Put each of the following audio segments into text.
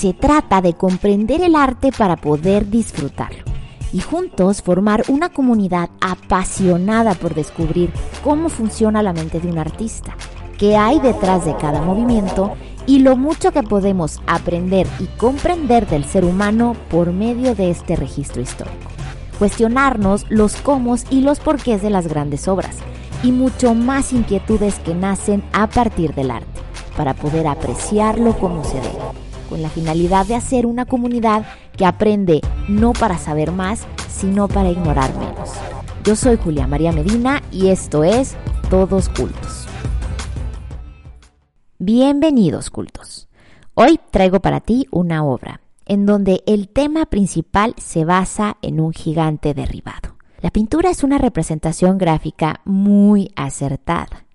Se trata de comprender el arte para poder disfrutarlo y juntos formar una comunidad apasionada por descubrir cómo funciona la mente de un artista, qué hay detrás de cada movimiento y lo mucho que podemos aprender y comprender del ser humano por medio de este registro histórico. Cuestionarnos los cómo y los porqués de las grandes obras y mucho más inquietudes que nacen a partir del arte, para poder apreciarlo como se debe, con la finalidad de hacer una comunidad que aprende no para saber más, sino para ignorar menos. Yo soy Julia María Medina y esto es Todos Cultos. Bienvenidos cultos. Hoy traigo para ti una obra en donde el tema principal se basa en un gigante derribado. La pintura es una representación gráfica muy acertada.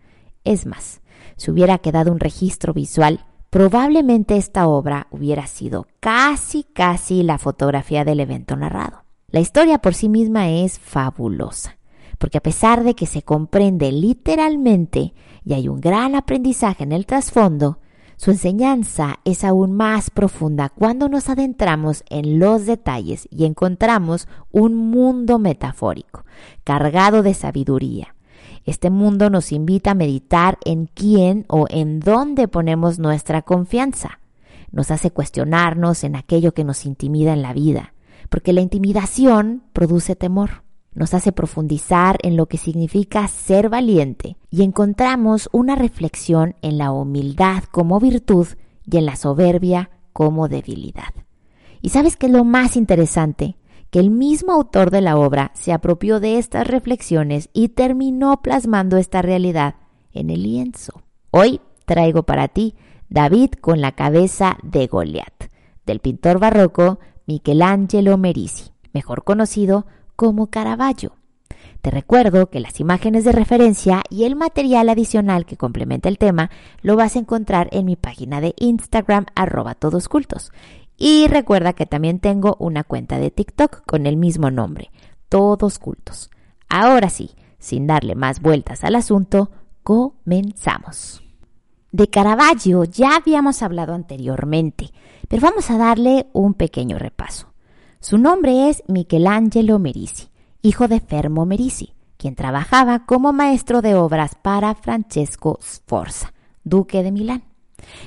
Es más, si hubiera quedado un registro visual, probablemente esta obra hubiera sido casi, casi la fotografía del evento narrado. La historia por sí misma es fabulosa, porque a pesar de que se comprende literalmente y hay un gran aprendizaje en el trasfondo, su enseñanza es aún más profunda cuando nos adentramos en los detalles y encontramos un mundo metafórico, cargado de sabiduría. Este mundo nos invita a meditar en quién o en dónde ponemos nuestra confianza. Nos hace cuestionarnos en aquello que nos intimida en la vida, porque la intimidación produce temor nos hace profundizar en lo que significa ser valiente y encontramos una reflexión en la humildad como virtud y en la soberbia como debilidad. ¿Y sabes qué es lo más interesante? El mismo autor de la obra se apropió de estas reflexiones y terminó plasmando esta realidad en el lienzo. Hoy traigo para ti David con la cabeza de Goliat, del pintor barroco Michelangelo Merisi, mejor conocido como Caravaggio. Te recuerdo que las imágenes de referencia y el material adicional que complementa el tema lo vas a encontrar en mi página de Instagram arroba todoscultos. Y recuerda que también tengo una cuenta de TikTok con el mismo nombre, Todos Cultos. Ahora sí, sin darle más vueltas al asunto, comenzamos. De Caravaggio ya habíamos hablado anteriormente, pero vamos a darle un pequeño repaso. Su nombre es Michelangelo Merisi, hijo de Fermo Merisi, quien trabajaba como maestro de obras para Francesco Sforza, duque de Milán.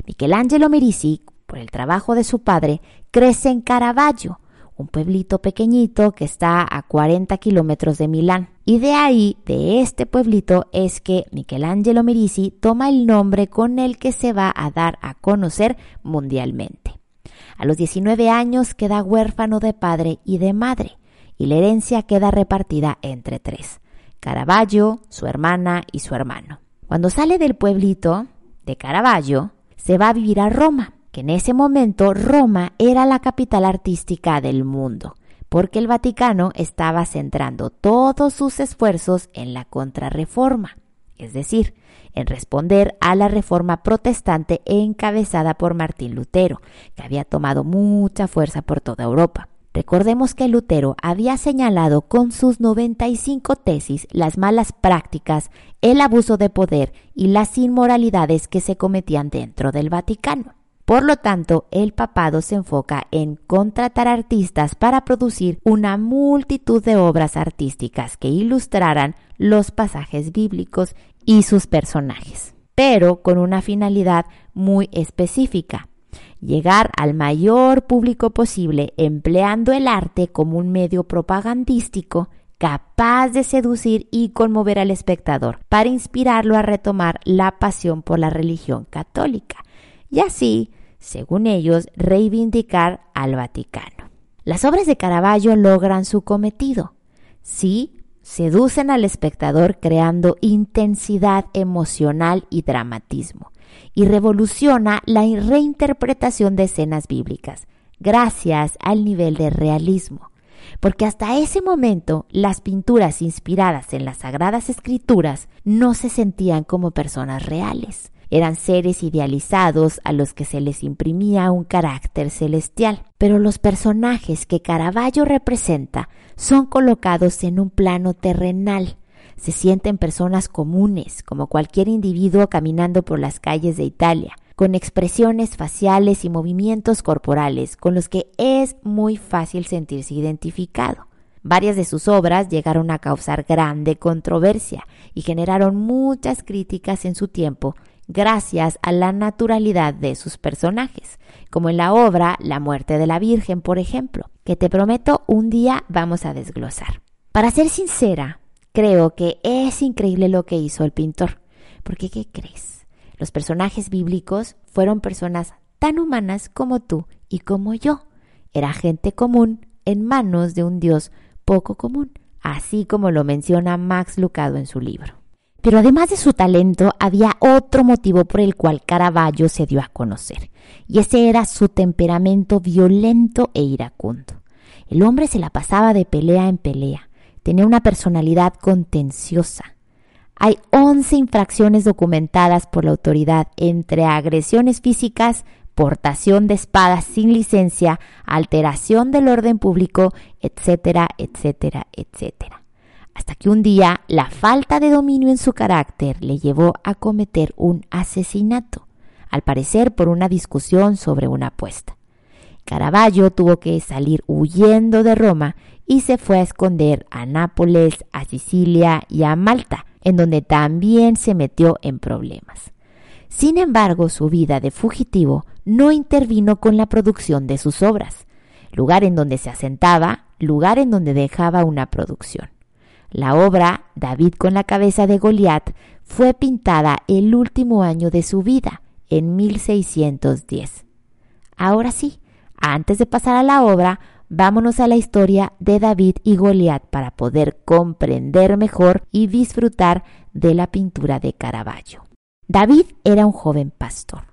Michelangelo Merisi, por el trabajo de su padre, crece en Caravaggio, un pueblito pequeñito que está a 40 kilómetros de Milán. Y de ahí, de este pueblito, es que Michelangelo Merisi toma el nombre con el que se va a dar a conocer mundialmente. A los 19 años queda huérfano de padre y de madre, y la herencia queda repartida entre tres, Caravaggio, su hermana y su hermano. Cuando sale del pueblito de Caravaggio, se va a vivir a Roma, en ese momento Roma era la capital artística del mundo, porque el Vaticano estaba centrando todos sus esfuerzos en la contrarreforma, es decir, en responder a la reforma protestante encabezada por Martín Lutero, que había tomado mucha fuerza por toda Europa. Recordemos que Lutero había señalado con sus 95 tesis las malas prácticas, el abuso de poder y las inmoralidades que se cometían dentro del Vaticano. Por lo tanto, el papado se enfoca en contratar artistas para producir una multitud de obras artísticas que ilustraran los pasajes bíblicos y sus personajes, pero con una finalidad muy específica, llegar al mayor público posible empleando el arte como un medio propagandístico capaz de seducir y conmover al espectador para inspirarlo a retomar la pasión por la religión católica y así, según ellos, reivindicar al Vaticano. Las obras de Caravaggio logran su cometido. Sí, seducen al espectador creando intensidad emocional y dramatismo, y revoluciona la reinterpretación de escenas bíblicas, gracias al nivel de realismo, porque hasta ese momento las pinturas inspiradas en las sagradas escrituras no se sentían como personas reales, eran seres idealizados a los que se les imprimía un carácter celestial. Pero los personajes que Caravaggio representa son colocados en un plano terrenal. Se sienten personas comunes, como cualquier individuo caminando por las calles de Italia, con expresiones faciales y movimientos corporales con los que es muy fácil sentirse identificado. Varias de sus obras llegaron a causar grande controversia y generaron muchas críticas en su tiempo gracias a la naturalidad de sus personajes, como en la obra La muerte de la Virgen, por ejemplo, que te prometo un día vamos a desglosar. Para ser sincera, creo que es increíble lo que hizo el pintor, porque ¿qué crees? Los personajes bíblicos fueron personas tan humanas como tú y como yo. Era gente común en manos de un Dios poco común, así como lo menciona Max Lucado en su libro. Pero además de su talento, había otro motivo por el cual Caravaggio se dio a conocer, y ese era su temperamento violento e iracundo. El hombre se la pasaba de pelea en pelea, tenía una personalidad contenciosa. Hay 11 infracciones documentadas por la autoridad entre agresiones físicas, portación de espadas sin licencia, alteración del orden público, etcétera, etcétera, etcétera hasta que un día la falta de dominio en su carácter le llevó a cometer un asesinato, al parecer por una discusión sobre una apuesta. Caravaggio tuvo que salir huyendo de Roma y se fue a esconder a Nápoles, a Sicilia y a Malta, en donde también se metió en problemas. Sin embargo, su vida de fugitivo no intervino con la producción de sus obras, lugar en donde se asentaba, lugar en donde dejaba una producción. La obra David con la cabeza de Goliat fue pintada el último año de su vida, en 1610. Ahora sí, antes de pasar a la obra, vámonos a la historia de David y Goliat para poder comprender mejor y disfrutar de la pintura de Caravaggio. David era un joven pastor.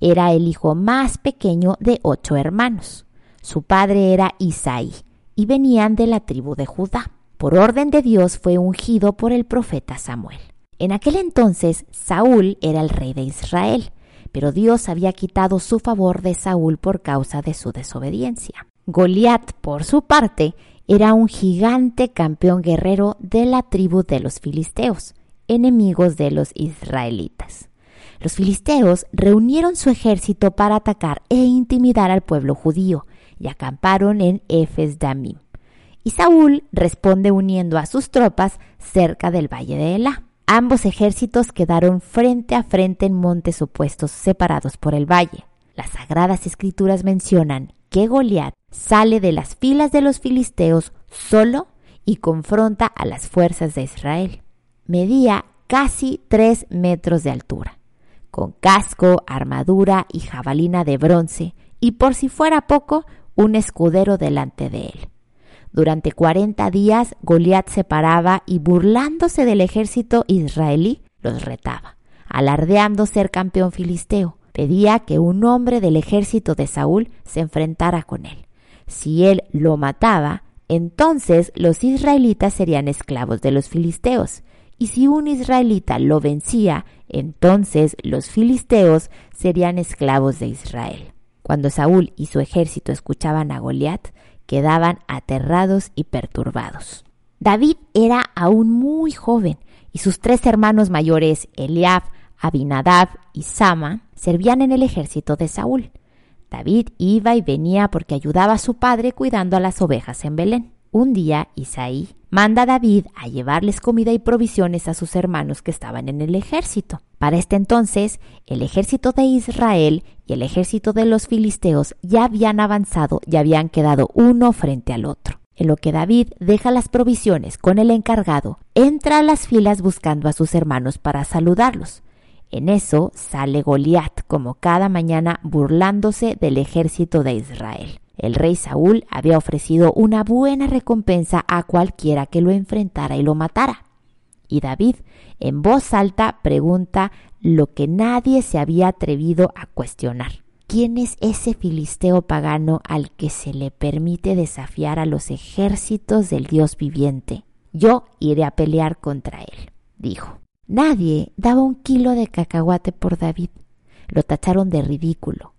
Era el hijo más pequeño de ocho hermanos. Su padre era Isaí y venían de la tribu de Judá por orden de Dios fue ungido por el profeta Samuel. En aquel entonces Saúl era el rey de Israel, pero Dios había quitado su favor de Saúl por causa de su desobediencia. Goliat, por su parte, era un gigante campeón guerrero de la tribu de los filisteos, enemigos de los israelitas. Los filisteos reunieron su ejército para atacar e intimidar al pueblo judío y acamparon en Efes Damim y Saúl responde uniendo a sus tropas cerca del valle de Elá. Ambos ejércitos quedaron frente a frente en montes opuestos separados por el valle. Las sagradas escrituras mencionan que Goliat sale de las filas de los filisteos solo y confronta a las fuerzas de Israel. Medía casi tres metros de altura, con casco, armadura y jabalina de bronce, y por si fuera poco, un escudero delante de él. Durante cuarenta días Goliat se paraba y burlándose del ejército israelí, los retaba, alardeando ser campeón filisteo. Pedía que un hombre del ejército de Saúl se enfrentara con él. Si él lo mataba, entonces los israelitas serían esclavos de los filisteos. Y si un israelita lo vencía, entonces los filisteos serían esclavos de Israel. Cuando Saúl y su ejército escuchaban a Goliat, quedaban aterrados y perturbados. David era aún muy joven y sus tres hermanos mayores, Eliab, Abinadab y Sama, servían en el ejército de Saúl. David iba y venía porque ayudaba a su padre cuidando a las ovejas en Belén. Un día Isaí manda a David a llevarles comida y provisiones a sus hermanos que estaban en el ejército. Para este entonces, el ejército de Israel y el ejército de los filisteos ya habían avanzado y habían quedado uno frente al otro. En lo que David deja las provisiones con el encargado, entra a las filas buscando a sus hermanos para saludarlos. En eso sale Goliat, como cada mañana, burlándose del ejército de Israel. El rey Saúl había ofrecido una buena recompensa a cualquiera que lo enfrentara y lo matara. Y David, en voz alta, pregunta lo que nadie se había atrevido a cuestionar. ¿Quién es ese filisteo pagano al que se le permite desafiar a los ejércitos del Dios viviente? Yo iré a pelear contra él, dijo. Nadie daba un kilo de cacahuate por David. Lo tacharon de ridículo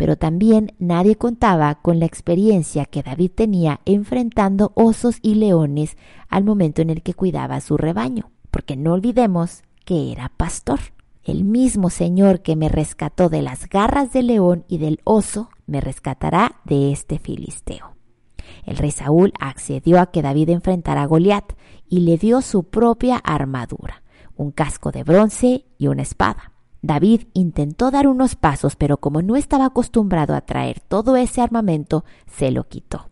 pero también nadie contaba con la experiencia que David tenía enfrentando osos y leones al momento en el que cuidaba su rebaño, porque no olvidemos que era pastor. El mismo Señor que me rescató de las garras del león y del oso, me rescatará de este filisteo. El rey Saúl accedió a que David enfrentara a Goliat y le dio su propia armadura, un casco de bronce y una espada. David intentó dar unos pasos, pero como no estaba acostumbrado a traer todo ese armamento, se lo quitó.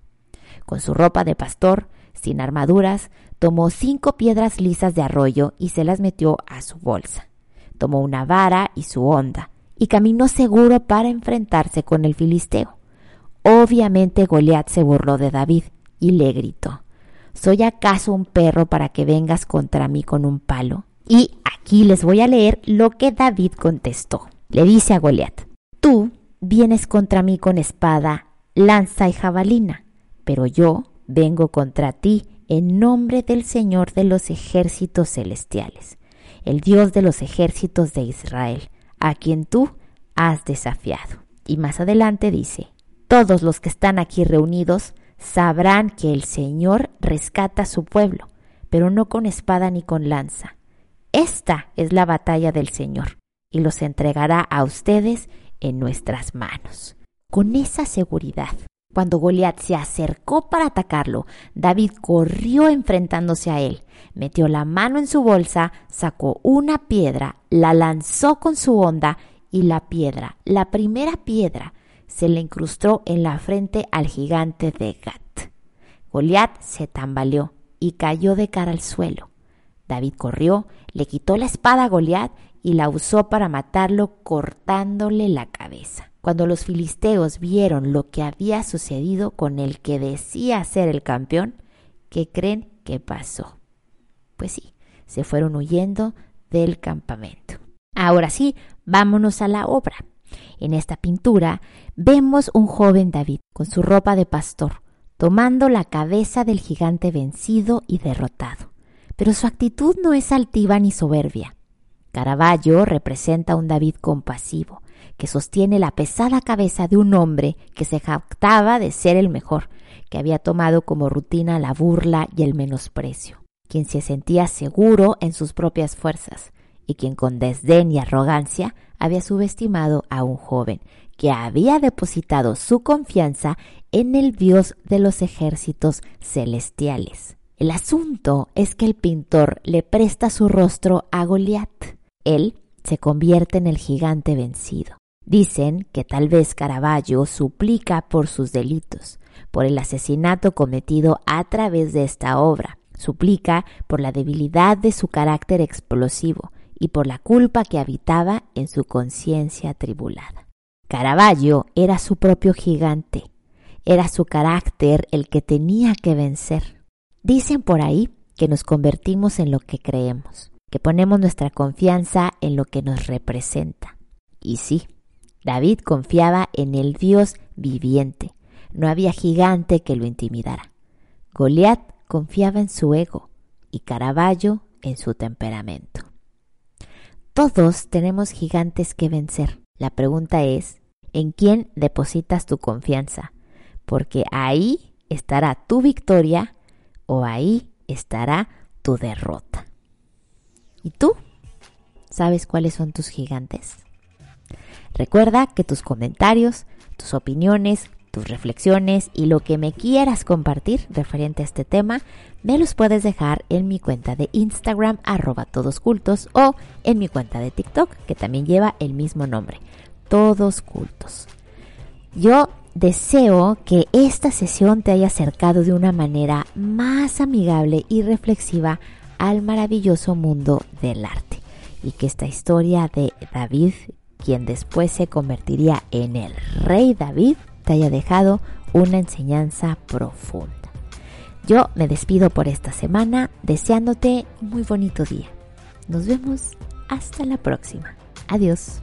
Con su ropa de pastor, sin armaduras, tomó cinco piedras lisas de arroyo y se las metió a su bolsa. Tomó una vara y su honda, y caminó seguro para enfrentarse con el filisteo. Obviamente Goliat se burló de David y le gritó ¿Soy acaso un perro para que vengas contra mí con un palo? Y aquí les voy a leer lo que David contestó. Le dice a Goliat, tú vienes contra mí con espada, lanza y jabalina, pero yo vengo contra ti en nombre del Señor de los ejércitos celestiales, el Dios de los ejércitos de Israel, a quien tú has desafiado. Y más adelante dice, todos los que están aquí reunidos sabrán que el Señor rescata a su pueblo, pero no con espada ni con lanza, esta es la batalla del Señor y los entregará a ustedes en nuestras manos. Con esa seguridad, cuando Goliat se acercó para atacarlo, David corrió enfrentándose a él, metió la mano en su bolsa, sacó una piedra, la lanzó con su honda y la piedra, la primera piedra, se le incrustó en la frente al gigante de Gat. Goliat se tambaleó y cayó de cara al suelo. David corrió, le quitó la espada a Goliat y la usó para matarlo cortándole la cabeza. Cuando los filisteos vieron lo que había sucedido con el que decía ser el campeón, ¿qué creen que pasó? Pues sí, se fueron huyendo del campamento. Ahora sí, vámonos a la obra. En esta pintura vemos un joven David con su ropa de pastor, tomando la cabeza del gigante vencido y derrotado pero su actitud no es altiva ni soberbia. Caravaggio representa a un David compasivo, que sostiene la pesada cabeza de un hombre que se jactaba de ser el mejor, que había tomado como rutina la burla y el menosprecio, quien se sentía seguro en sus propias fuerzas, y quien con desdén y arrogancia había subestimado a un joven que había depositado su confianza en el Dios de los ejércitos celestiales. El asunto es que el pintor le presta su rostro a Goliat. Él se convierte en el gigante vencido. Dicen que tal vez Caravaggio suplica por sus delitos, por el asesinato cometido a través de esta obra, suplica por la debilidad de su carácter explosivo y por la culpa que habitaba en su conciencia tribulada. Caravaggio era su propio gigante, era su carácter el que tenía que vencer. Dicen por ahí que nos convertimos en lo que creemos, que ponemos nuestra confianza en lo que nos representa. Y sí, David confiaba en el Dios viviente. No había gigante que lo intimidara. Goliat confiaba en su ego y Caravaggio en su temperamento. Todos tenemos gigantes que vencer. La pregunta es, ¿en quién depositas tu confianza? Porque ahí estará tu victoria o ahí estará tu derrota. ¿Y tú? ¿Sabes cuáles son tus gigantes? Recuerda que tus comentarios, tus opiniones, tus reflexiones y lo que me quieras compartir referente a este tema, me los puedes dejar en mi cuenta de Instagram arroba todoscultos o en mi cuenta de TikTok que también lleva el mismo nombre, todos cultos. Yo Deseo que esta sesión te haya acercado de una manera más amigable y reflexiva al maravilloso mundo del arte y que esta historia de David, quien después se convertiría en el rey David, te haya dejado una enseñanza profunda. Yo me despido por esta semana deseándote un muy bonito día. Nos vemos hasta la próxima. Adiós.